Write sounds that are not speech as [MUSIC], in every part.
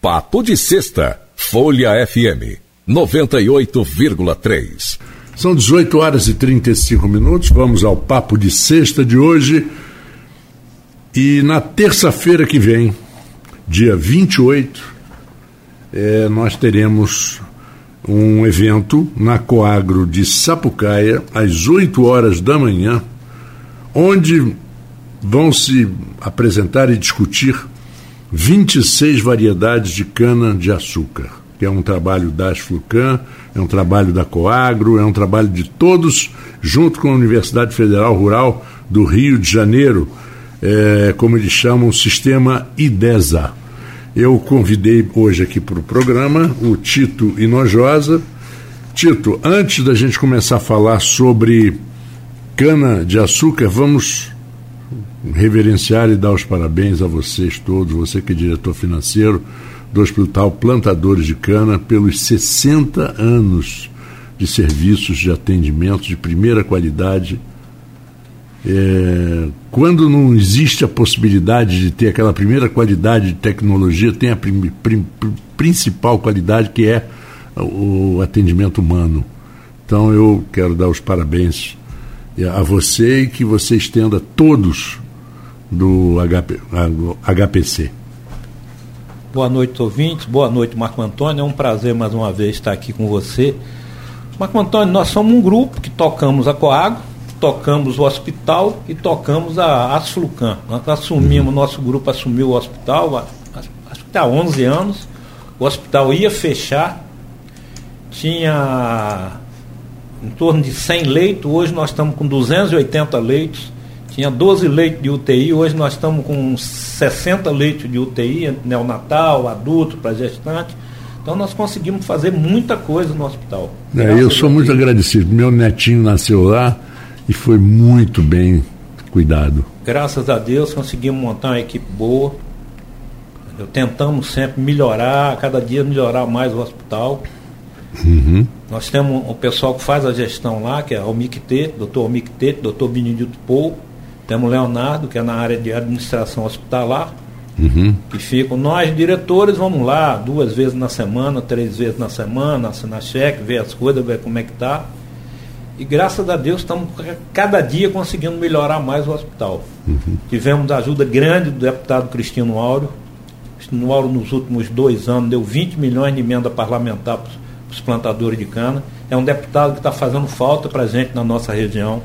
Papo de Sexta, Folha FM 98,3. São 18 horas e 35 minutos. Vamos ao Papo de Sexta de hoje. E na terça-feira que vem, dia 28, é, nós teremos um evento na Coagro de Sapucaia, às 8 horas da manhã, onde vão se apresentar e discutir 26 variedades de cana-de-açúcar, que é um trabalho da Asflucan, é um trabalho da Coagro, é um trabalho de todos, junto com a Universidade Federal Rural do Rio de Janeiro, é, como eles chamam, o sistema IDESA. Eu convidei hoje aqui para o programa o Tito Inojosa. Tito, antes da gente começar a falar sobre cana-de-açúcar, vamos reverenciar e dar os parabéns a vocês todos, você que é diretor financeiro do Hospital Plantadores de Cana, pelos 60 anos de serviços de atendimento de primeira qualidade. É, quando não existe a possibilidade de ter aquela primeira qualidade de tecnologia, tem a prim, prim, principal qualidade que é o atendimento humano. Então eu quero dar os parabéns a você e que você estenda todos do HP, HPC. Boa noite, ouvintes. Boa noite, Marco Antônio. É um prazer mais uma vez estar aqui com você. Marco Antônio, nós somos um grupo que tocamos a Coago, tocamos o hospital e tocamos a Asflucan. Nós assumimos, uhum. nosso grupo assumiu o hospital, acho que há 11 anos. O hospital ia fechar, tinha em torno de 100 leitos, hoje nós estamos com 280 leitos tinha 12 leitos de UTI, hoje nós estamos com 60 leitos de UTI, neonatal, adulto, para gestante. Então nós conseguimos fazer muita coisa no hospital. É, eu sou muito agradecido. Meu netinho nasceu lá e foi muito bem cuidado. Graças a Deus conseguimos montar uma equipe boa. Eu tentamos sempre melhorar, cada dia melhorar mais o hospital. Uhum. Nós temos o pessoal que faz a gestão lá, que é o MICT, doutor MICT, doutor Benedito Pou, temos o Leonardo, que é na área de administração hospitalar, uhum. que ficam. Nós, diretores, vamos lá duas vezes na semana, três vezes na semana, assinar cheque, ver as coisas, ver como é que está. E graças a Deus estamos cada dia conseguindo melhorar mais o hospital. Uhum. Tivemos ajuda grande do deputado Cristino Áureo. Cristino Áureo, nos últimos dois anos, deu 20 milhões de emenda parlamentar para os plantadores de cana. É um deputado que está fazendo falta para a gente na nossa região.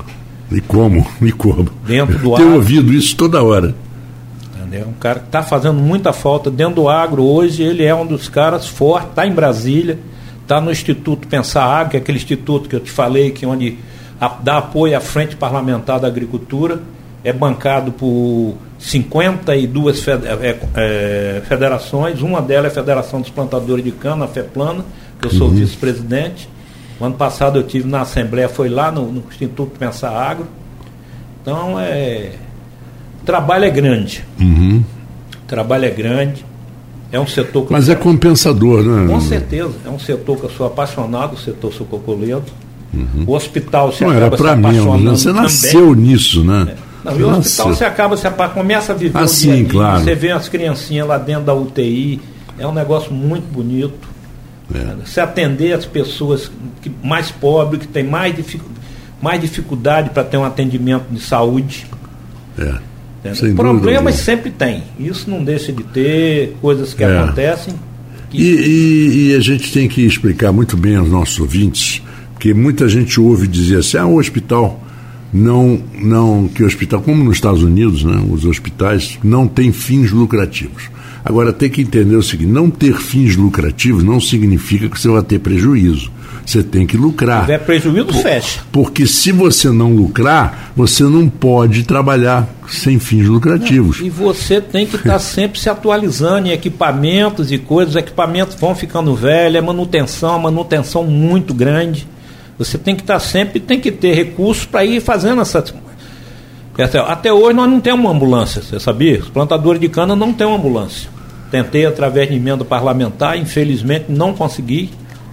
E como? E como? Dentro do Tenho ouvido isso toda hora. Entendeu? Um cara que está fazendo muita falta dentro do agro hoje, ele é um dos caras fortes, está em Brasília, está no Instituto Pensar Agro, que é aquele instituto que eu te falei, que é onde dá apoio à Frente Parlamentar da Agricultura, é bancado por 52 é, é, federações, uma delas é a Federação dos Plantadores de Cana, a FEPLANA, que eu sou uhum. vice-presidente, o ano passado eu tive na Assembleia, foi lá no, no Instituto Pensar Agro. Então é. O trabalho é grande. Uhum. O trabalho é grande. É um setor que. Mas é compensador, né? Com certeza. É um setor que eu sou apaixonado, o setor sucocoleiro. Uhum. O hospital se Não, acaba era para mim, né? Você nasceu também. nisso, né? É. Não, e o hospital você acaba se começa a viver ah, sim, dia, claro. você vê as criancinhas lá dentro da UTI, é um negócio muito bonito. É. Se atender as pessoas que, mais pobres, que têm mais, dific, mais dificuldade para ter um atendimento de saúde. É. Problemas sempre tem. Isso não deixa de ter, coisas que é. acontecem. Que... E, e, e, a gente tem que explicar muito bem aos nossos ouvintes, porque muita gente ouve dizer assim, ah, o hospital não, não, que o hospital, como nos Estados Unidos, né, os hospitais não têm fins lucrativos. Agora, tem que entender o seguinte: não ter fins lucrativos não significa que você vai ter prejuízo. Você tem que lucrar. Se tiver prejuízo, Por, fecha. Porque se você não lucrar, você não pode trabalhar sem fins lucrativos. Não, e você tem que estar tá sempre se atualizando em equipamentos e coisas. Os equipamentos vão ficando velhos, é manutenção, manutenção muito grande. Você tem que estar tá sempre, tem que ter recursos para ir fazendo essa. Até hoje nós não temos uma ambulância, você sabia? Os plantadores de cana não têm uma ambulância. Tentei através de emenda parlamentar, infelizmente não consegui.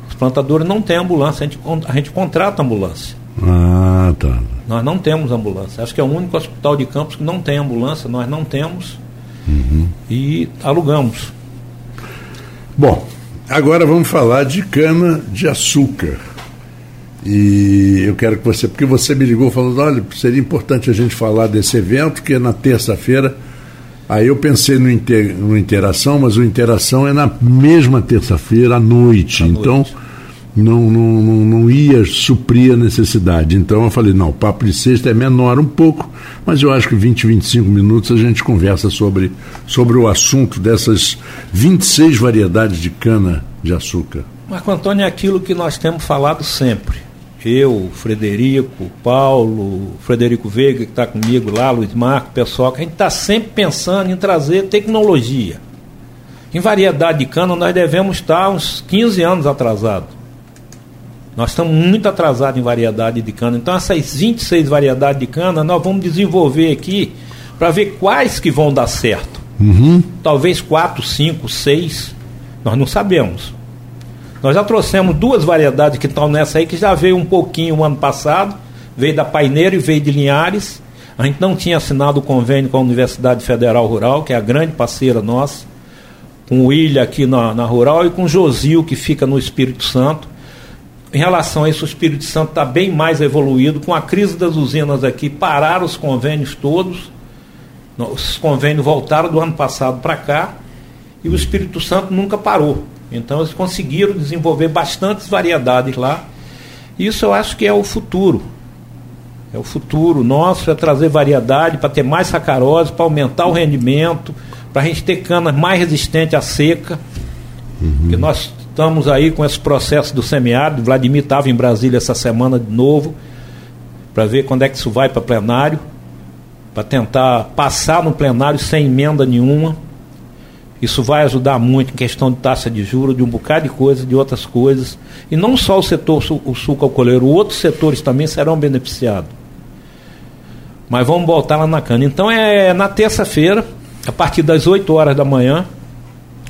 Os plantadores não têm ambulância, a gente, a gente contrata ambulância. Ah, tá. Nós não temos ambulância. Acho que é o único hospital de campos que não tem ambulância, nós não temos. Uhum. E alugamos. Bom, agora vamos falar de cana de açúcar. E eu quero que você, porque você me ligou falando, olha, seria importante a gente falar desse evento, que é na terça-feira. Aí eu pensei no, inter, no Interação, mas o Interação é na mesma terça-feira à noite. À então, noite não, não, não, não, ia suprir a necessidade. Então eu falei, não, o papo de sexta é menor um pouco, mas eu acho que 20, 25 minutos a gente conversa sobre, sobre o assunto dessas 26 variedades de cana de açúcar. Marco Antônio, é aquilo que nós temos falado sempre. Eu, Frederico, Paulo, Frederico Veiga, que está comigo lá, Luiz Marco, pessoal, que a gente está sempre pensando em trazer tecnologia. Em variedade de cana, nós devemos estar uns 15 anos atrasados nós estamos muito atrasados em variedade de cana. Então, essas 26 variedades de cana, nós vamos desenvolver aqui para ver quais que vão dar certo. Uhum. Talvez 4, 5, 6, nós não sabemos. Nós já trouxemos duas variedades que estão nessa aí, que já veio um pouquinho o ano passado, veio da Paineira e veio de Linhares. A gente não tinha assinado o convênio com a Universidade Federal Rural, que é a grande parceira nossa, com o William aqui na, na Rural e com o Josil, que fica no Espírito Santo. Em relação a isso, o Espírito Santo está bem mais evoluído. Com a crise das usinas aqui, pararam os convênios todos. Os convênios voltaram do ano passado para cá e o Espírito Santo nunca parou. Então eles conseguiram desenvolver bastantes variedades lá. Isso eu acho que é o futuro. É o futuro nosso, é trazer variedade para ter mais sacarose, para aumentar o rendimento, para a gente ter canas mais resistentes à seca. Uhum. Nós Estamos aí com esse processo do semiárido. Vladimir estava em Brasília essa semana de novo, para ver quando é que isso vai para plenário, para tentar passar no plenário sem emenda nenhuma. Isso vai ajudar muito em questão de taxa de juros, de um bocado de coisas, de outras coisas. E não só o setor o suco alcooleiro, outros setores também serão beneficiados. Mas vamos voltar lá na cana. Então é na terça-feira, a partir das 8 horas da manhã,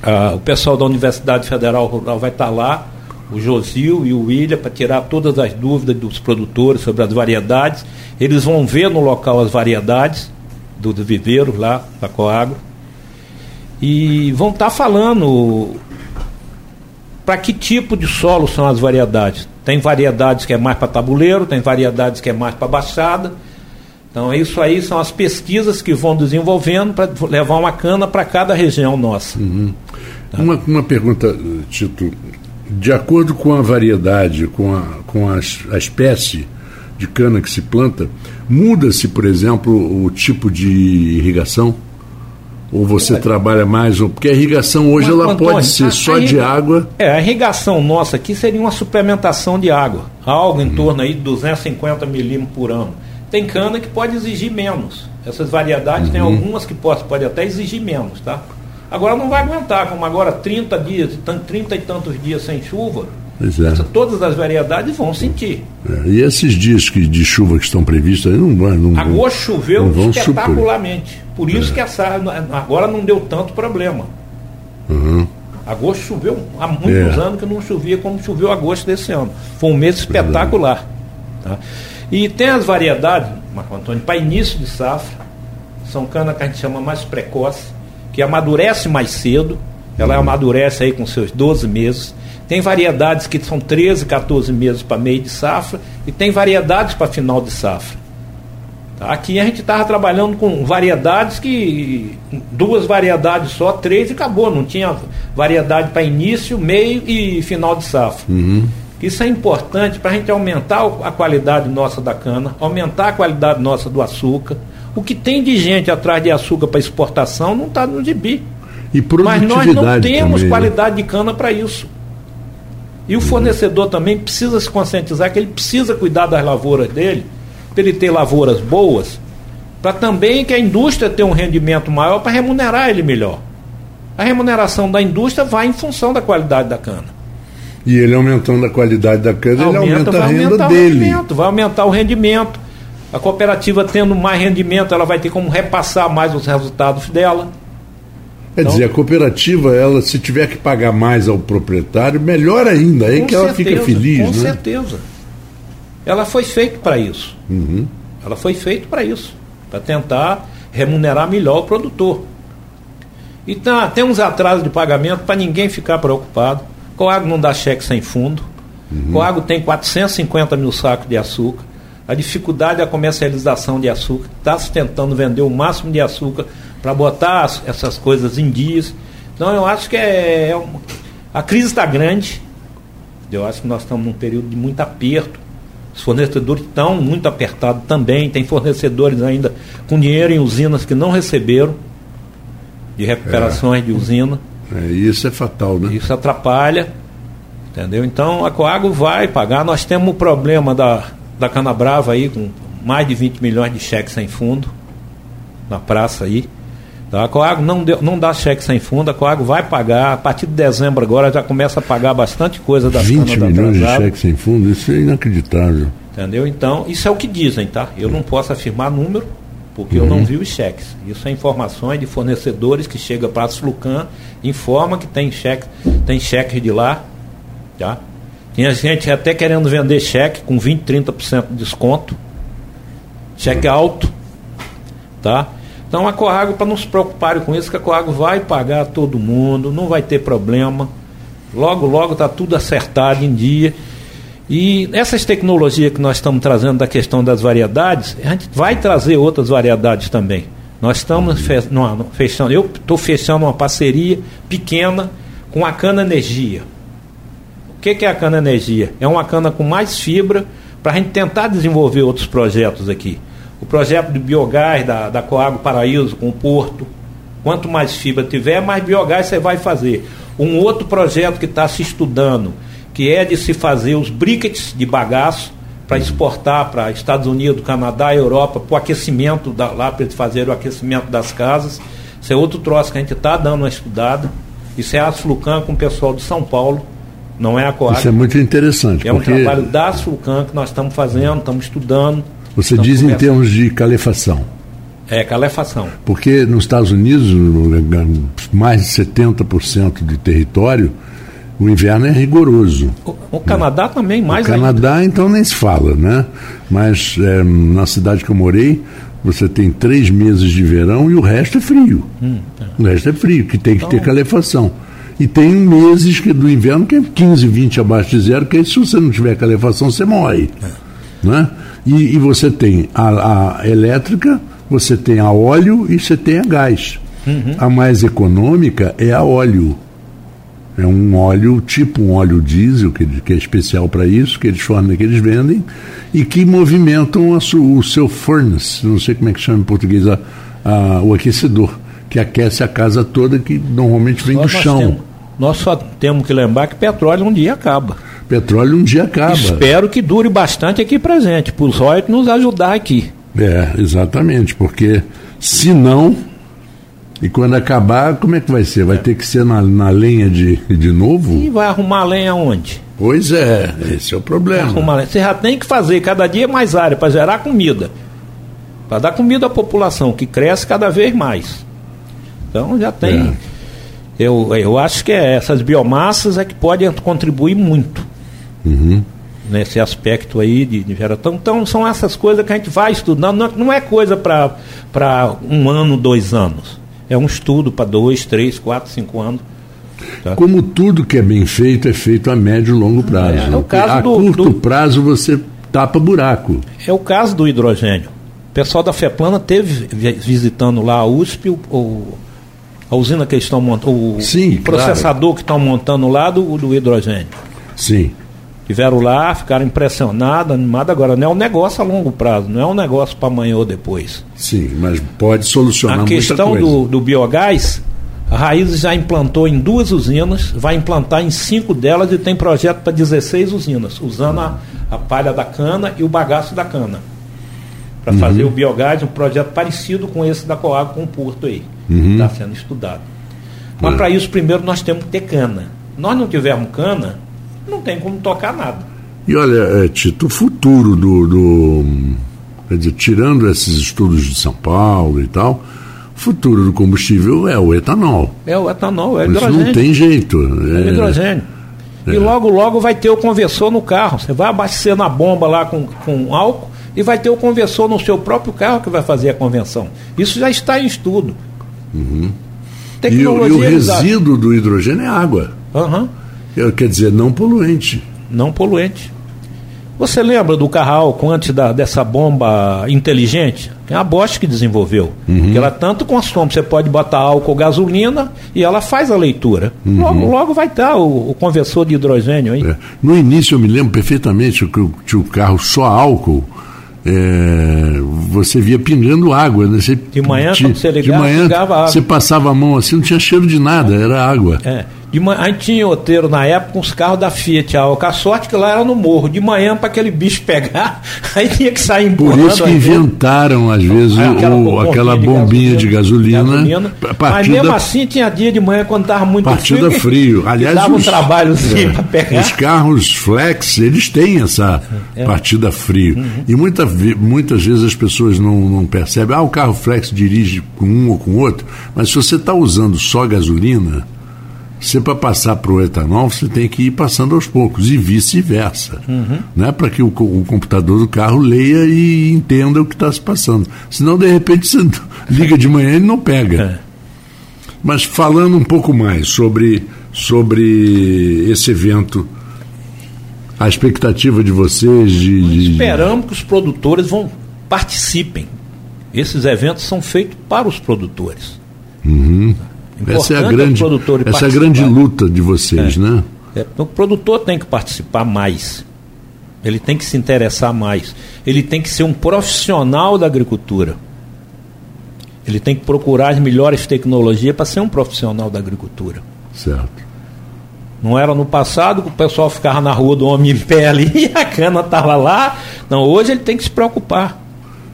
ah, o pessoal da Universidade Federal Rural vai estar lá, o Josil e o William, para tirar todas as dúvidas dos produtores sobre as variedades. Eles vão ver no local as variedades dos do viveiros lá da Coagro. E vão estar falando para que tipo de solo são as variedades. Tem variedades que é mais para tabuleiro, tem variedades que é mais para baixada. Então, isso aí são as pesquisas que vão desenvolvendo para levar uma cana para cada região nossa. Uhum. Tá? Uma, uma pergunta, Tito. De acordo com a variedade, com a, com a, a espécie de cana que se planta, muda-se, por exemplo, o tipo de irrigação? Ou você trabalha mais? Porque a irrigação hoje Mas, ela Antônio, pode ser a, só a de água. É, a irrigação nossa aqui seria uma suplementação de água. Algo em hum. torno aí de 250 milímetros por ano. Tem cana que pode exigir menos. Essas variedades uhum. tem algumas que pode, pode até exigir menos, tá? Agora não vai aguentar, como agora 30 dias, 30 e tantos dias sem chuva, é. todas as variedades vão sentir. É, e esses dias que, de chuva que estão previstos aí não. Não Agosto choveu não espetacularmente. Por isso é. que essa, agora não deu tanto problema. Uhum. Agosto choveu há muitos é. anos que não chovia como choveu agosto desse ano. Foi um mês espetacular. Tá? E tem as variedades, Marco Antônio, para início de safra, são cana que a gente chama mais precoce que amadurece mais cedo, ela amadurece aí com seus 12 meses. Tem variedades que são 13, 14 meses para meio de safra e tem variedades para final de safra. Tá? Aqui a gente estava trabalhando com variedades que. duas variedades só, três e acabou. Não tinha variedade para início, meio e final de safra. Uhum. Isso é importante para a gente aumentar a qualidade nossa da cana, aumentar a qualidade nossa do açúcar o que tem de gente atrás de açúcar para exportação não está no gibi. E Mas nós não temos também, né? qualidade né? de cana para isso. E o fornecedor também precisa se conscientizar que ele precisa cuidar das lavouras dele, para ele ter lavouras boas, para também que a indústria tenha um rendimento maior para remunerar ele melhor. A remuneração da indústria vai em função da qualidade da cana. E ele aumentando a qualidade da cana, aumenta, ele aumenta a renda dele. vai aumentar o rendimento a cooperativa tendo mais rendimento, ela vai ter como repassar mais os resultados dela. Quer então, dizer, a cooperativa, ela se tiver que pagar mais ao proprietário, melhor ainda, aí que certeza, ela fica feliz. Com né? certeza. Ela foi feita para isso. Uhum. Ela foi feita para isso, para tentar remunerar melhor o produtor. Então, tem uns atrasos de pagamento para ninguém ficar preocupado. Coago não dá cheque sem fundo. Uhum. Coago tem 450 mil sacos de açúcar. A dificuldade da comercialização de açúcar está se tentando vender o máximo de açúcar para botar as, essas coisas em dias. Então eu acho que é, é uma, a crise está grande. Eu acho que nós estamos num período de muito aperto. Os fornecedores estão muito apertados também. Tem fornecedores ainda com dinheiro em usinas que não receberam de recuperações é. de usina. É, isso é fatal, né? Isso atrapalha. Entendeu? Então a Coago vai pagar. Nós temos o problema da, da Canabrava aí, com mais de 20 milhões de cheques sem fundo na praça aí. Então, a Coago não, deu, não dá cheque sem fundo, a Coago vai pagar, a partir de dezembro agora já começa a pagar bastante coisa das 20 milhões de cheques sem fundo, isso é inacreditável. Entendeu? Então, isso é o que dizem, tá? Eu não posso afirmar número, porque uhum. eu não uhum. vi os cheques. Isso é informações de fornecedores que chega para a Flucan, informa que tem cheque, tem cheques de lá, tá? Tinha gente até querendo vender cheque com 20, 30% de desconto. Cheque alto, tá? Então a Coago, para não se preocuparem com isso, que a Coago vai pagar todo mundo, não vai ter problema. Logo, logo está tudo acertado em dia. E essas tecnologias que nós estamos trazendo da questão das variedades, a gente vai trazer outras variedades também. Nós estamos fechando, eu estou fechando uma parceria pequena com a Cana Energia. O que, que é a Cana Energia? É uma cana com mais fibra para a gente tentar desenvolver outros projetos aqui. O projeto de biogás da, da Coago Paraíso com o Porto. Quanto mais fibra tiver, mais biogás você vai fazer. Um outro projeto que está se estudando que é de se fazer os briquetes de bagaço para exportar para Estados Unidos, Canadá, Europa, para o aquecimento da, lá para fazer o aquecimento das casas. Isso é outro troço que a gente está dando uma estudada. Isso é a Asflucan com o pessoal de São Paulo, não é a Coag. Isso é muito interessante. É um trabalho da Asflucan que nós estamos fazendo, estamos estudando. Você diz em termos de calefação. É, calefação. Porque nos Estados Unidos, mais de 70% de território o inverno é rigoroso. O, o Canadá também, mais O Canadá, ainda. então, nem se fala, né? Mas é, na cidade que eu morei, você tem três meses de verão e o resto é frio. Hum, é. O resto é frio, que tem que então... ter calefação. E tem meses que, do inverno que é 15, 20 abaixo de zero, que aí, se você não tiver calefação, você morre. É. Né? E, e, você tem a, a, elétrica, você tem a óleo e você tem a gás. Uhum. A mais econômica é a óleo. É um óleo, tipo um óleo diesel, que, que é especial para isso, que eles formam, que eles vendem, e que movimentam su, o seu furnace, não sei como é que chama em português, a, a, o aquecedor, que aquece a casa toda, que normalmente vem só do chão. Temos, nós só temos que lembrar que petróleo um dia acaba. Petróleo um dia acaba. Espero que dure bastante aqui presente, para os royalties nos ajudar aqui. É, exatamente, porque se não e quando acabar, como é que vai ser? Vai ter que ser na, na lenha de, de novo? E vai arrumar lenha onde? Pois é, esse é o problema. Você já tem que fazer cada dia mais área para gerar comida. Para dar comida à população, que cresce cada vez mais. Então já tem. É. Eu, eu acho que é, essas biomassas é que podem contribuir muito. Uhum. Nesse aspecto aí de, de geração. Então são essas coisas que a gente vai estudando. Não, não é coisa para um ano, dois anos é um estudo para dois, três, quatro, cinco anos. Tá? Como tudo que é bem feito é feito a médio e longo prazo. É, é o caso a do, curto do, prazo você tapa buraco. É o caso do hidrogênio. O pessoal da FEPLANA teve visitando lá a USP, o, o a usina que eles estão montando, o Sim, processador claro. que estão montando lá do, do hidrogênio. Sim. Tiveram lá, ficaram impressionados, animados. Agora, não é um negócio a longo prazo, não é um negócio para amanhã ou depois. Sim, mas pode solucionar A questão do, do biogás, a Raiz já implantou em duas usinas, vai implantar em cinco delas e tem projeto para 16 usinas, usando a, a, palha da cana e o bagaço da cana. Para uhum. fazer o biogás, um projeto parecido com esse da Coag com o Porto aí. Está uhum. sendo estudado. Mas uhum. para isso, primeiro, nós temos que ter cana. Nós não tivermos cana, não tem como tocar nada. E olha, é, Tito, o futuro do, do. Quer dizer, tirando esses estudos de São Paulo e tal, o futuro do combustível é o etanol. É o etanol, é o hidrogênio. Isso não tem jeito. É, é hidrogênio. É. E logo, logo vai ter o conversor no carro. Você vai abastecer na bomba lá com, com álcool e vai ter o conversor no seu próprio carro que vai fazer a convenção. Isso já está em estudo. Uhum. E, e o resíduo do hidrogênio é água. Uhum. Quer dizer, não poluente. Não poluente. Você lembra do álcool antes da, dessa bomba inteligente? É a Bosch que desenvolveu. Uhum. Que ela tanto consome, você pode botar álcool, gasolina e ela faz a leitura. Uhum. Logo, logo vai estar o, o conversor de hidrogênio aí. É. No início eu me lembro perfeitamente que tinha o carro só álcool. É, você via pingando água. Né? Você, de manhã, você ligava, de manhã, água. Você passava a mão assim, não tinha cheiro de nada, era água. É. De manhã, aí tinha outeiro na época uns carros da Fiat, a, a sorte que lá era no morro. De manhã, para aquele bicho pegar, [LAUGHS] aí tinha que sair empurrando. Por isso que inventaram, às vezes, aquela, o, bombinha, aquela bombinha de gasolina. De gasolina. Mas mesmo assim, tinha dia de manhã, quando estava muito partida frio. frio. Aliás, dava os, um trabalho assim, é, para pegar. Os carros flex, eles têm essa é. partida frio. Uhum. E muita, muitas vezes as pessoas não, não percebem. Ah, o carro flex dirige com um ou com outro. Mas se você está usando só gasolina você, para passar para o etanol, você tem que ir passando aos poucos, e vice-versa. Uhum. Né? Para que o, o, computador do carro leia e entenda o que está se passando. Senão, de repente, você [LAUGHS] liga de manhã e não pega. É. Mas falando um pouco mais sobre, sobre esse evento, a expectativa de vocês de. de... Esperamos que os produtores vão participem. Esses eventos são feitos para os produtores. Uhum. Essa é a grande, essa é a grande luta de vocês, é. né? É, o produtor tem que participar mais. Ele tem que se interessar mais. Ele tem que ser um profissional da agricultura. Ele tem que procurar as melhores tecnologias para ser um profissional da agricultura. Certo. Não era no passado que o pessoal ficava na rua do homem em pé ali [LAUGHS] e a cana estava lá. Não, hoje ele tem que se preocupar.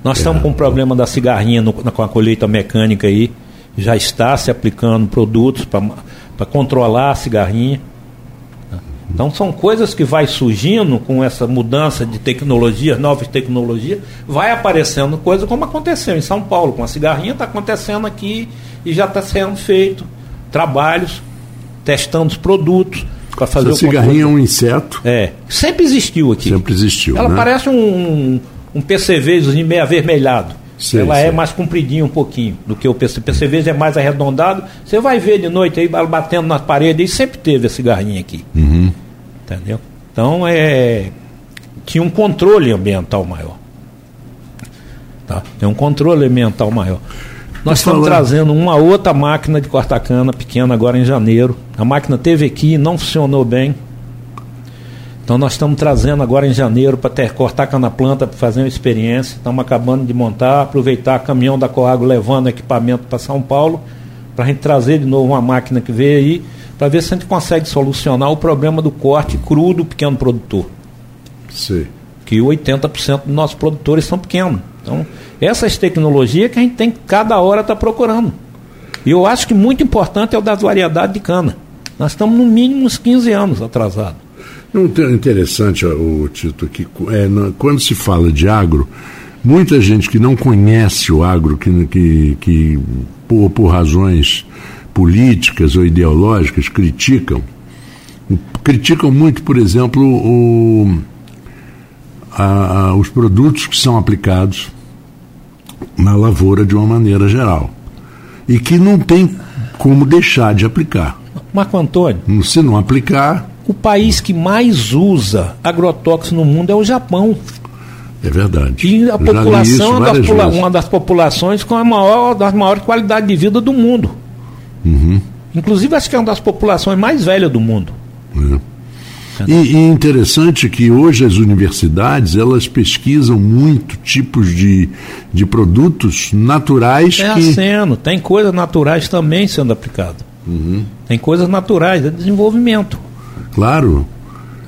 Nós é. estamos com o problema da cigarrinha no, com a colheita mecânica aí já está se aplicando produtos para controlar a cigarrinha. Então são coisas que vai surgindo com essa mudança de tecnologia, novas tecnologias, vai aparecendo coisa como aconteceu em São Paulo com a cigarrinha, está acontecendo aqui e já está sendo feito trabalhos, testando os produtos para fazer Essa o cigarrinha é um inseto. É, sempre existiu aqui. Sempre existiu. Ela né? parece um, um PCV meio avermelhado. Sim, ela é sim. é mais compridinha um pouquinho do que o PC. O PCV é mais arredondado. Você vai ver de noite aí batendo nas paredes e sempre teve a cigarrinha aqui. Uhum. Entendeu? Então é. Tinha um controle ambiental maior. Tá? Tem um controle ambiental maior. Nós estamos trazendo uma outra máquina de cortar cana pequena agora em janeiro. A máquina teve aqui, não funcionou bem. Então nós estamos trazendo agora em janeiro para ter cortar cana planta para fazer uma experiência. Estamos acabando de montar, aproveitar caminhão da Coago levando equipamento para São Paulo, para a gente trazer de novo uma máquina que veio aí, para ver se a gente consegue solucionar o problema do corte cru do pequeno produtor. Sim. Que 80% dos nossos produtores são pequenos. Então, essas tecnologias que a gente tem que cada hora estar tá procurando. E eu acho que muito importante é o das variedades de cana. Nós estamos no mínimo uns 15 anos atrasados. Interessante o Tito que é, quando se fala de agro, muita gente que não conhece o agro, que, que, que por, por razões políticas ou ideológicas criticam, criticam muito, por exemplo, o, a, a, os produtos que são aplicados na lavoura de uma maneira geral e que não tem como deixar de aplicar. Marco Antônio. Se não aplicar, o país que mais usa agrotóxico no mundo é o Japão. É verdade. E a população é das, uma das populações com a maior, das maiores qualidades de vida do mundo. Uhum. Inclusive, acho que é uma das populações mais velhas do mundo. É. E, e interessante que hoje as universidades elas pesquisam muito tipos de, de produtos naturais. É que... sendo, tem coisas naturais também sendo aplicadas. Uhum. Tem coisas naturais, é desenvolvimento. Claro.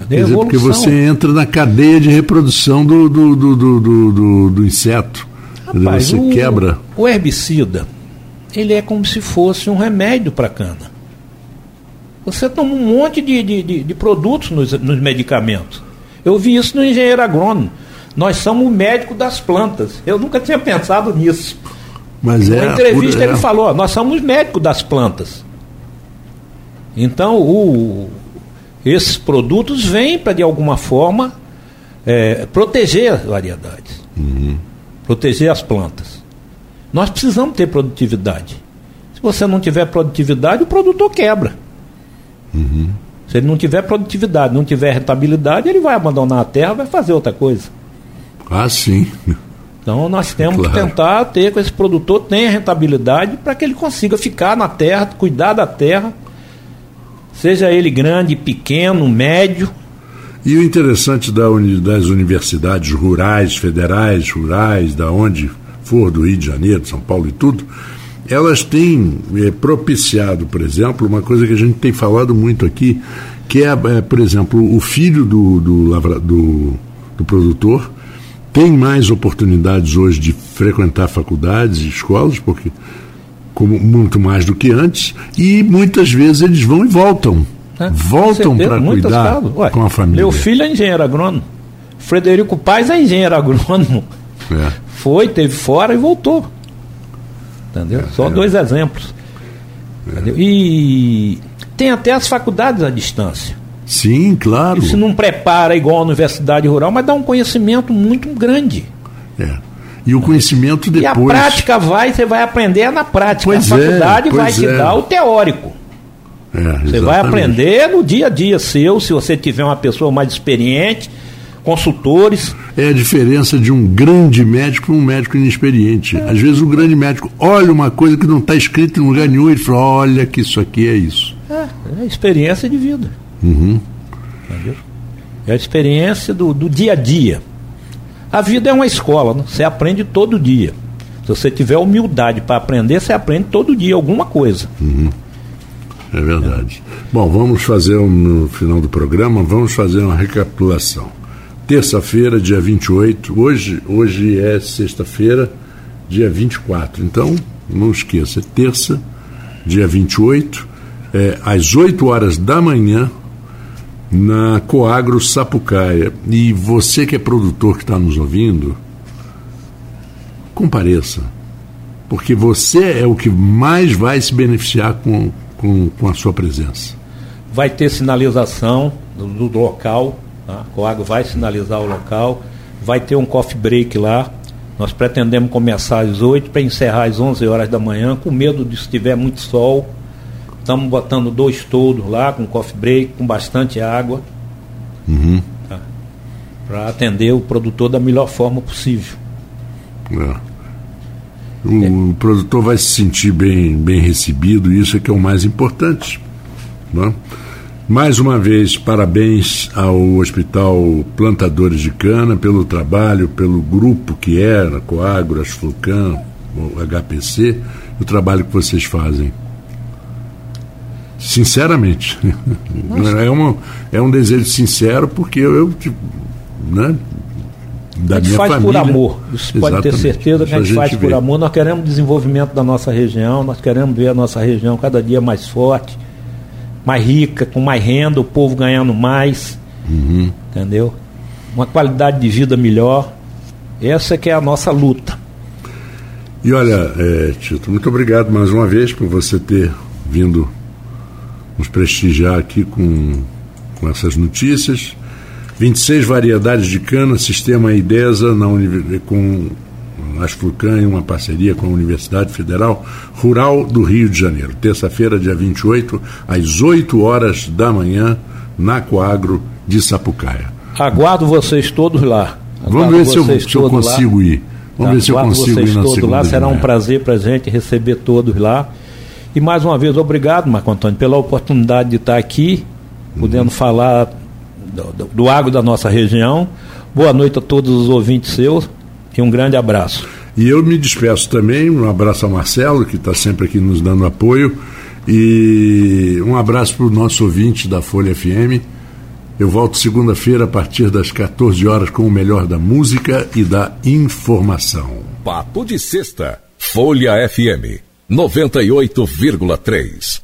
Quer dizer, porque você entra na cadeia de reprodução do, do, do, do, do, do inseto. Rapaz, você o, quebra. O herbicida, ele é como se fosse um remédio para a cana. Você toma um monte de, de, de, de produtos nos, nos medicamentos. Eu vi isso no engenheiro agrônomo. Nós somos o médico das plantas. Eu nunca tinha pensado nisso. Mas Na é, entrevista ele falou, nós somos médicos das plantas. Então o, esses produtos vêm para, de alguma forma, é, proteger as variedades, uhum. proteger as plantas. Nós precisamos ter produtividade. Se você não tiver produtividade, o produtor quebra. Uhum. Se ele não tiver produtividade, não tiver rentabilidade, ele vai abandonar a terra, vai fazer outra coisa. Ah, sim. Então nós temos Claro. que tentar ter que esse produtor tenha rentabilidade para que ele consiga ficar na terra, cuidar da terra, seja ele grande, pequeno, médio. E o interessante das universidades rurais, federais, rurais, da onde for, do Rio de Janeiro, São Paulo e tudo, elas têm eh, propiciado, por exemplo, uma coisa que a gente tem falado muito aqui, que é, eh, por exemplo, o filho do, do, do, do produtor tem mais oportunidades hoje de frequentar faculdades e escolas, porque como muito mais do que antes, e muitas vezes eles vão e voltam. né? Voltam para cuidar. Ué, com a família. Meu filho é engenheiro agrônomo. Frederico Paz é engenheiro agrônomo. É. Foi, teve fora e voltou. Entendeu? Só é. dois exemplos. Entendeu? E tem até as faculdades à distância. Sim, claro. Isso não prepara igual a universidade rural, mas dá um conhecimento muito grande. É. E o conhecimento E a depois. prática vai, você vai aprender na prática. Pois a é, faculdade vai pois te é. dar o teórico. É, Você vai aprender no dia a dia seu, se você tiver uma pessoa mais experiente, consultores. É a diferença de um grande médico para um médico inexperiente. É. Às vezes o grande médico olha uma coisa que não está escrita em lugar nenhum e fala: olha que isso aqui é isso. É, é experiência de vida. Uhum. Entendeu? É a experiência do, do dia a dia. A vida é uma escola, né? você aprende todo dia. Se você tiver humildade para aprender, você aprende todo dia alguma coisa. É verdade. Bom, vamos fazer um, no final do programa, vamos fazer uma recapitulação. Terça-feira, dia 28, hoje, hoje é sexta-feira, dia 24. Então, não esqueça, é terça, dia 28, é, às 8 horas da manhã, na Coagro Sapucaia. E você que é produtor que está nos ouvindo, compareça. Porque você é o que mais vai se beneficiar com, com, com a sua presença. Vai ter sinalização do, do local, tá? o Coago vai sinalizar o local, vai ter um coffee break lá. Nós pretendemos começar às 8 para encerrar às 11 horas da manhã, com medo de se tiver muito sol. Estamos botando dois toldos lá, com coffee break, com bastante água. Tá? Para atender o produtor da melhor forma possível. É. O, o produtor vai se sentir bem, bem recebido, isso é que é o mais importante. né? Mais uma vez, parabéns ao Hospital Plantadores de Cana pelo trabalho, pelo grupo que é a Coagro, as Flucan, o HPC, o trabalho que vocês fazem. Sinceramente. [LAUGHS] É, uma, é um desejo sincero, porque eu, eu tipo, né, da a gente faz por família. amor. Isso pode ter certeza que a Isso gente faz vê. por amor. Nós queremos desenvolvimento da nossa região, nós queremos ver a nossa região cada dia mais forte, mais rica, com mais renda, o povo ganhando mais. Uhum. Entendeu? Uma qualidade de vida melhor. Essa que é a nossa luta. E olha, é, Tito, muito obrigado mais uma vez por você ter vindo nos prestigiar aqui com, com essas notícias. 26 variedades de cana, sistema IDESA na com as Flucan em uma parceria com a Universidade Federal Rural do Rio de Janeiro. Terça-feira, dia 28, às 8 horas da manhã, na Coagro de Sapucaia. Aguardo vocês todos lá. Vamos Aguardo ver se eu, se eu todos lá. consigo ir. Vamos ver se eu Aguardo consigo vocês ir na todos lá. Será um prazer para a gente receber todos lá. E mais uma vez, obrigado, Marco Antônio, pela oportunidade de estar aqui, podendo falar do, do, do agro da nossa região. Boa noite a todos os ouvintes seus e um grande abraço. E eu me despeço também, um abraço ao Marcelo, que está sempre aqui nos dando apoio, e um abraço para o nosso ouvinte da Folha FM. Eu volto segunda-feira a partir das 14 horas com o melhor da música e da informação. Papo de Sexta. Folha FM 98,3.